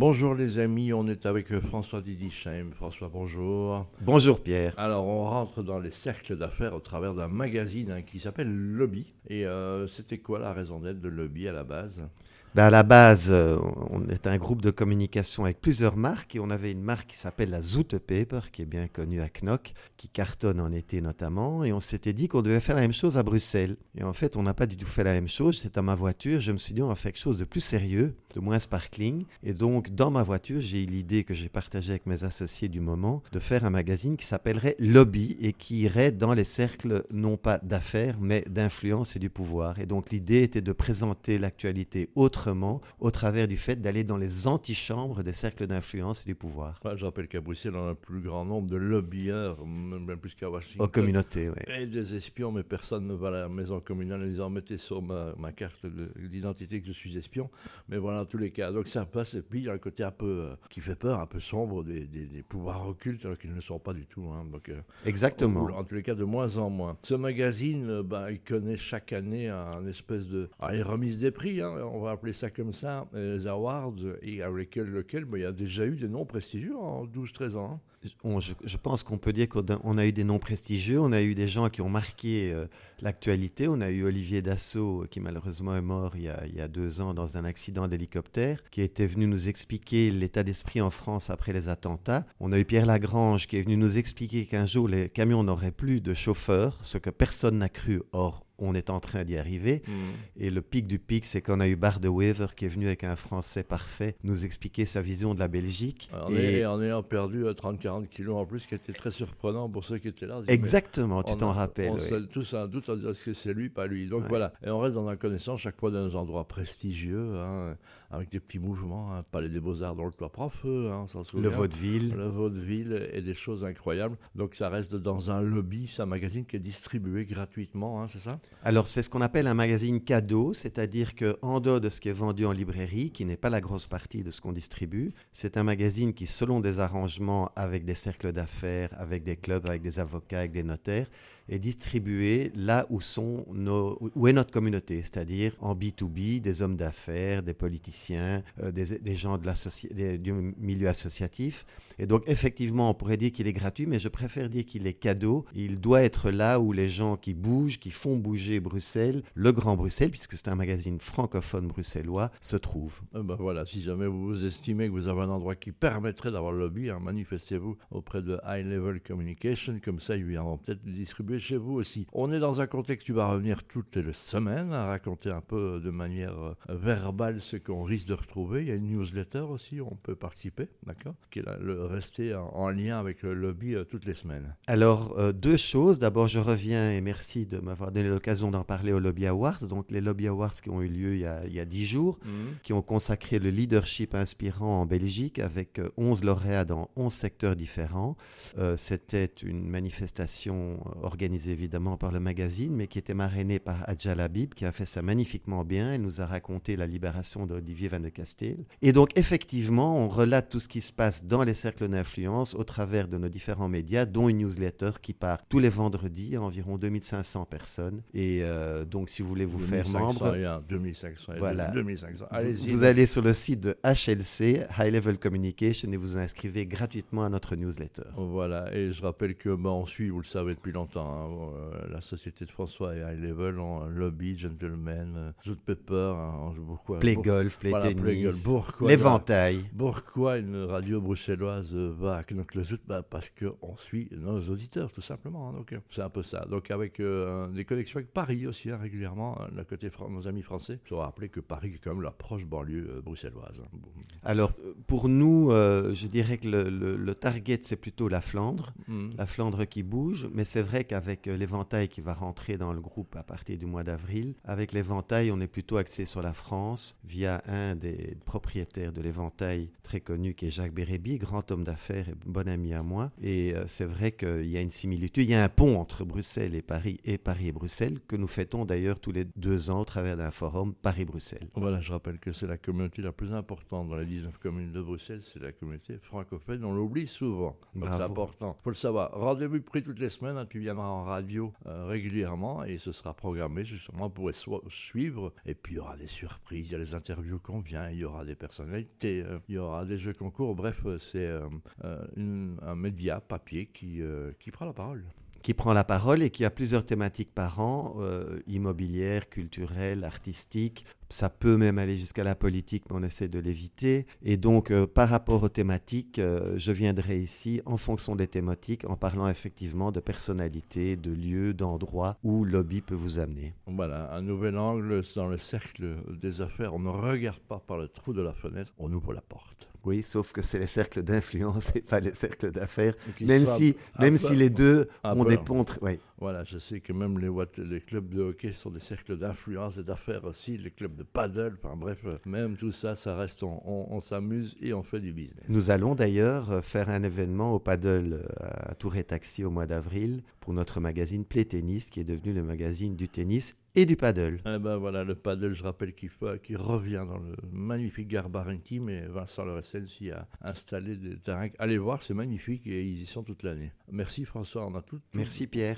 Bonjour les amis, on est avec François Didichem. François, bonjour. Bonjour Pierre. Alors on rentre dans les cercles d'affaires au travers d'un magazine hein, qui s'appelle Lobby. Et euh, c'était quoi la raison d'être de Lobby à la base? Ben à la base, euh, on est un groupe de communication avec plusieurs marques et on avait une marque qui s'appelle la Zoute Paper, qui est bien connue à Knock, qui cartonne en été notamment. Et on s'était dit qu'on devait faire la même chose à Bruxelles. Et en fait, on n'a pas du tout fait la même chose. C'était à ma voiture. Je me suis dit, on va faire quelque chose de plus sérieux, de moins sparkling. Et donc, dans ma voiture, j'ai eu l'idée que j'ai partagée avec mes associés du moment de faire un magazine qui s'appellerait Lobby et qui irait dans les cercles non pas d'affaires, mais d'influence et du pouvoir. Et donc, l'idée était de présenter l'actualité autre au travers du fait d'aller dans les antichambres des cercles d'influence et du pouvoir. je rappelle qu'à Bruxelles, on a un plus grand nombre de lobbyeurs, même plus qu'à Washington. Aux communautés, oui. Et des espions, mais personne ne va à la maison communale en disant mettez sur ma, carte d'identité que je suis espion. Mais voilà, en tous les cas. Donc ça passe, et puis il y a un côté un peu euh, qui fait peur, un peu sombre des, pouvoirs occultes, alors qu'ils ne le sont pas du tout. Hein. Donc, euh, Exactement. en tous les cas, de moins en moins. Ce magazine, euh, bah, il connaît chaque année un espèce de. Ah, des prix, hein, on va appeler ça comme ça, les awards, et avec lequel il y a déjà eu des noms prestigieux en 12-13 ans. Je, pense qu'on peut dire qu'on a eu des noms prestigieux, on a eu des gens qui ont marqué euh, l'actualité. On a eu Olivier Dassault, qui malheureusement est mort il y, a, il y a deux ans dans un accident d'hélicoptère, qui était venu nous expliquer l'état d'esprit en France après les attentats. On a eu Pierre Lagrange, qui est venu nous expliquer qu'un jour les camions n'auraient plus de chauffeurs, ce que personne n'a cru. On est en train d'y arriver. Mm. Et le pic du pic, c'est qu'on a eu Bart de Wever qui est venu avec un français parfait nous expliquer sa vision de la Belgique. En, et... en ayant perdu 30-40 euh, kilos en plus, qui était très surprenant pour ceux qui étaient là. Exactement, tu t'en rappelles. On oui. tous un doute en disant que c'est lui, pas lui? Donc voilà. Et on reste dans la connaissance chaque fois dans des endroits prestigieux, hein, avec des petits mouvements. Hein, Palais des Beaux-Arts dans le toit prof, hein, souvient. Le vaudeville. Le vaudeville et des choses incroyables. Donc ça reste dans un lobby, c'est un magazine qui est distribué gratuitement, c'est ça? Alors, c'est ce qu'on appelle un magazine cadeau, c'est-à-dire qu'en dehors de ce qui est vendu en librairie, qui n'est pas la grosse partie de ce qu'on distribue, c'est un magazine qui, selon des arrangements avec des cercles d'affaires, avec des clubs, avec des avocats, avec des notaires, est distribué là où, sont nos, où est notre communauté, c'est-à-dire en B2B, des hommes d'affaires, des politiciens, euh, des, gens de du milieu associatif. Et donc, effectivement, on pourrait dire qu'il est gratuit, mais je préfère dire qu'il est cadeau. Il doit être là où les gens qui bougent, qui font bouger Bruxelles, le Grand Bruxelles, puisque c'est un magazine francophone bruxellois, se trouvent. Eh ben voilà, si jamais vous estimez que vous avez un endroit qui permettrait d'avoir le lobby, hein, manifestez-vous auprès de High Level Communication, comme ça ils viendront peut-être distribuer chez vous aussi. On est dans un contexte, tu vas revenir toutes les semaines à raconter un peu de manière euh, verbale ce qu'on risque de retrouver. Il y a une newsletter aussi, on peut participer, d'accord Qui est le rester en, lien avec le lobby euh, toutes les semaines. Alors, euh, deux choses. D'abord, je reviens et merci de m'avoir donné l'occasion d'en parler au Lobby Awards. Donc, les Lobby Awards qui ont eu lieu il y a, il y a 10 jours, mhm. qui ont consacré le leadership inspirant en Belgique avec 11 lauréats dans 11 secteurs différents. C'était une manifestation organisée évidemment par le magazine, mais qui était marrainée par Adja Labib, qui a fait ça magnifiquement bien. Elle nous a raconté la libération d'Olivier Van de Castel. Et donc, effectivement, on relate tout ce qui se passe dans les cercles d'influence au travers de nos différents médias, dont une newsletter qui part tous les vendredis à environ 2500 personnes. Et euh, donc, si vous voulez vous faire membre. 2500, voilà. 2500. Allez-y. Vous allez sur le site de HLC, High Level Communication, et vous inscrivez gratuitement à notre newsletter. Voilà. Et je rappelle que bah, on suit, vous le savez depuis longtemps, hein, euh, la société de François et High Level en lobby, gentleman, Zoot euh, Pepper, hein, beaucoup, play golf, play tennis, l'éventail. Pourquoi une radio bruxelloise va donc le Zoot bah, Parce qu'on suit nos auditeurs, tout simplement. Hein, donc c'est un peu ça. Donc avec euh, des connexions avec Paris aussi, régulièrement, la côté nos amis français. Il faut rappeler que Paris est quand même la proche banlieue bruxelloise. Alors pour nous, je dirais que le, target, c'est plutôt la Flandre, mmh. la Flandre qui bouge, mais c'est vrai qu'avec avec l'éventail qui va rentrer dans le groupe à partir du mois d'avril. Avec l'éventail, on est plutôt axé sur la France via un des propriétaires de l'éventail très connu qui est Jacques Bérébi, grand homme d'affaires et bon ami à moi. Et euh, c'est vrai qu'il y a une similitude, il y a un pont entre Bruxelles et Paris et Paris et Bruxelles que nous fêtons d'ailleurs tous les deux ans au travers d'un forum Paris-Bruxelles. Voilà, je rappelle que c'est la communauté la plus importante dans les 19 communes de Bruxelles, c'est la communauté francophone. On l'oublie souvent, c'est important. Il faut le savoir. Rendez-vous pris toutes les semaines, hein, tu viendras radio régulièrement et ce sera programmé justement pour suivre. Et puis il y aura des surprises, il y a les interviews qu'on vient, il y aura des personnalités, il y aura des jeux concours. Bref, c'est un média papier qui, qui prend la parole qui prend la parole et qui a plusieurs thématiques par an, euh, immobilière, culturelle, artistique, ça peut même aller jusqu'à la politique, mais on essaie de l'éviter. Et donc, euh, par rapport aux thématiques, euh, je viendrai ici en fonction des thématiques, en parlant effectivement de personnalités, de lieux, d'endroits où lobby peut vous amener. Voilà, un nouvel angle dans le cercle des affaires. On ne regarde pas par le trou de la fenêtre, on ouvre la porte. Oui, sauf que c'est les cercles d'influence et pas les cercles d'affaires, même si, même si les deux ont des pontes. Oui. Voilà, je sais que même les, les clubs de hockey sont des cercles d'influence et d'affaires aussi, les clubs de paddle, enfin bref, même tout ça, ça reste, on, s'amuse et on fait du business. Nous allons d'ailleurs euh, faire un événement au paddle euh, à Tour et Taxi au mois d'avril pour notre magazine Play Tennis, qui est devenu le magazine du tennis et du paddle. Eh ben voilà, le paddle, je rappelle qu'il qui revient dans le magnifique gare Barenti, et Vincent Loressen s'y a installé des terrains. Allez voir, c'est magnifique et ils y sont toute l'année. Merci François, on a tout. Merci Pierre.